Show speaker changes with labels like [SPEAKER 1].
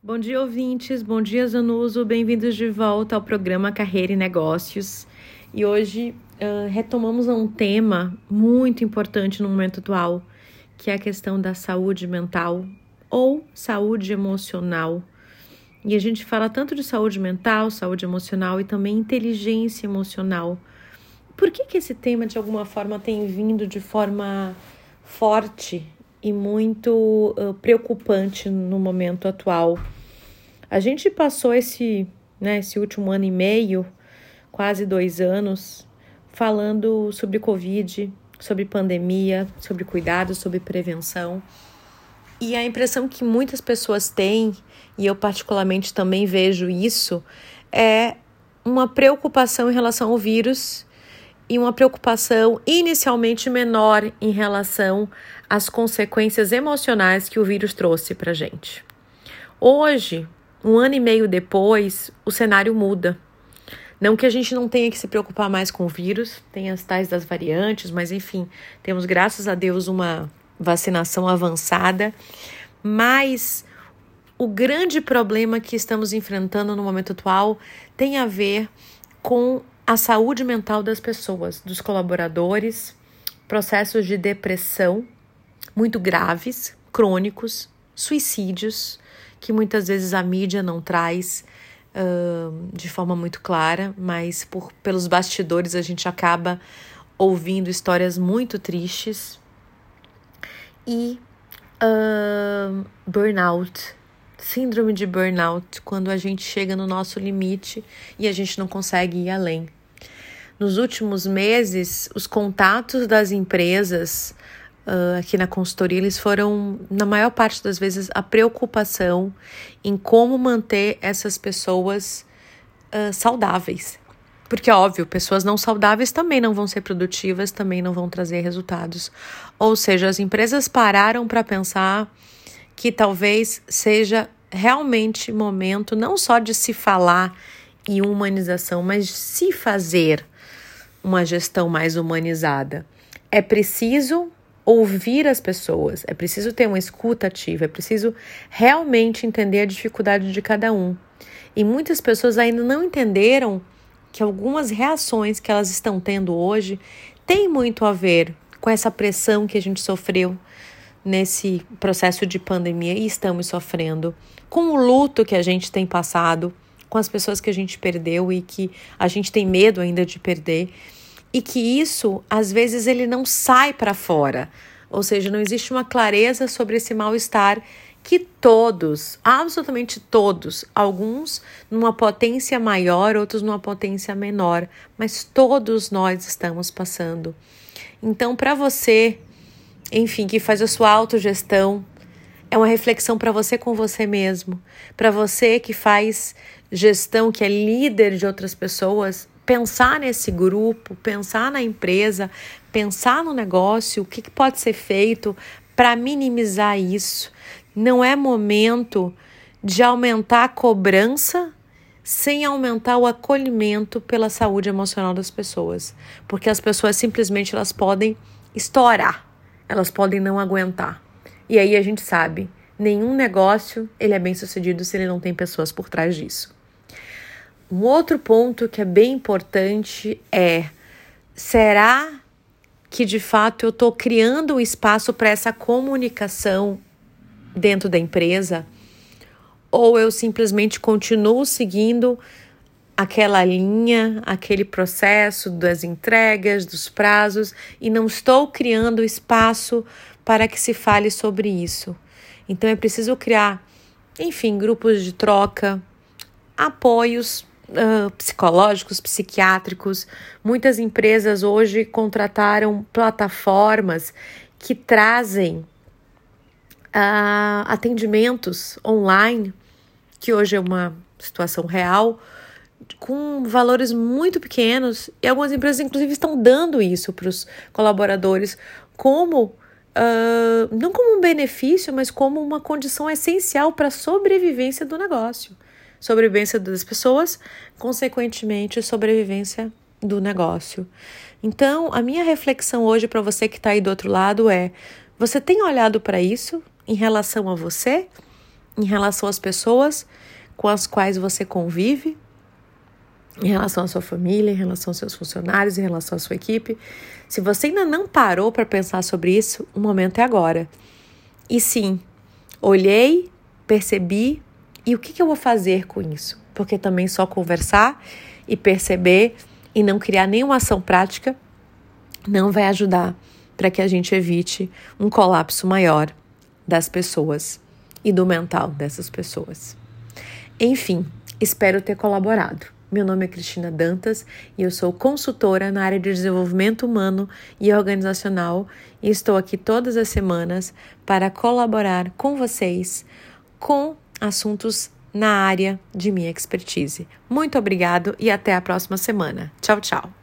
[SPEAKER 1] Bom dia, ouvintes. Bom dia, Zanuso. Bem-vindos de volta ao programa Carreira e Negócios. E hoje uh, retomamos um tema muito importante no momento atual, que é a questão da saúde mental ou saúde emocional. E a gente fala tanto de saúde mental, saúde emocional e também inteligência emocional. Por que, que esse tema, de alguma forma, tem vindo de forma forte e muito uh, preocupante no momento atual? A gente passou esse, né, esse último ano e meio, quase dois anos, falando sobre Covid, sobre pandemia, sobre cuidado, sobre prevenção. E a impressão que muitas pessoas têm, e eu particularmente também vejo isso, é uma preocupação em relação ao vírus e uma preocupação inicialmente menor em relação às consequências emocionais que o vírus trouxe para gente. Hoje, um ano e meio depois, o cenário muda. Não que a gente não tenha que se preocupar mais com o vírus, tem as tais das variantes, mas enfim, temos graças a Deus uma vacinação avançada, mas o grande problema que estamos enfrentando no momento atual tem a ver com a saúde mental das pessoas, dos colaboradores, processos de depressão muito graves, crônicos, suicídios, que muitas vezes a mídia não traz uh, de forma muito clara, mas por, pelos bastidores a gente acaba ouvindo histórias muito tristes e uh, burnout, síndrome de burnout, quando a gente chega no nosso limite e a gente não consegue ir além. Nos últimos meses, os contatos das empresas uh, aqui na consultoria, eles foram, na maior parte das vezes, a preocupação em como manter essas pessoas uh, saudáveis. Porque, óbvio, pessoas não saudáveis também não vão ser produtivas, também não vão trazer resultados. Ou seja, as empresas pararam para pensar que talvez seja realmente momento não só de se falar em humanização, mas de se fazer uma gestão mais humanizada. É preciso ouvir as pessoas, é preciso ter uma escuta ativa, é preciso realmente entender a dificuldade de cada um. E muitas pessoas ainda não entenderam que algumas reações que elas estão tendo hoje têm muito a ver com essa pressão que a gente sofreu nesse processo de pandemia e estamos sofrendo, com o luto que a gente tem passado, com as pessoas que a gente perdeu e que a gente tem medo ainda de perder, e que isso às vezes ele não sai para fora, ou seja, não existe uma clareza sobre esse mal-estar que todos, absolutamente todos, alguns numa potência maior, outros numa potência menor, mas todos nós estamos passando. Então, para você, enfim, que faz a sua autogestão, é uma reflexão para você com você mesmo, para você que faz gestão, que é líder de outras pessoas, pensar nesse grupo, pensar na empresa, pensar no negócio, o que, que pode ser feito para minimizar isso. Não é momento de aumentar a cobrança sem aumentar o acolhimento pela saúde emocional das pessoas, porque as pessoas simplesmente elas podem estourar, elas podem não aguentar. E aí a gente sabe, nenhum negócio ele é bem sucedido se ele não tem pessoas por trás disso. Um outro ponto que é bem importante é: será que de fato eu estou criando um espaço para essa comunicação dentro da empresa? Ou eu simplesmente continuo seguindo aquela linha, aquele processo das entregas, dos prazos e não estou criando espaço para que se fale sobre isso? Então é preciso criar, enfim, grupos de troca, apoios uh, psicológicos, psiquiátricos. Muitas empresas hoje contrataram plataformas que trazem uh, atendimentos online, que hoje é uma situação real, com valores muito pequenos, e algumas empresas, inclusive, estão dando isso para os colaboradores como. Uh, não como um benefício, mas como uma condição essencial para a sobrevivência do negócio sobrevivência das pessoas, consequentemente, sobrevivência do negócio. Então, a minha reflexão hoje para você que está aí do outro lado é: você tem olhado para isso em relação a você, em relação às pessoas com as quais você convive, em relação à sua família, em relação aos seus funcionários, em relação à sua equipe. Se você ainda não parou para pensar sobre isso, o momento é agora. E sim, olhei, percebi e o que, que eu vou fazer com isso? Porque também só conversar e perceber e não criar nenhuma ação prática não vai ajudar para que a gente evite um colapso maior das pessoas e do mental dessas pessoas. Enfim, espero ter colaborado. Meu nome é Cristina Dantas e eu sou consultora na área de desenvolvimento humano e organizacional e estou aqui todas as semanas para colaborar com vocês com assuntos na área de minha expertise. Muito obrigado e até a próxima semana. Tchau, tchau.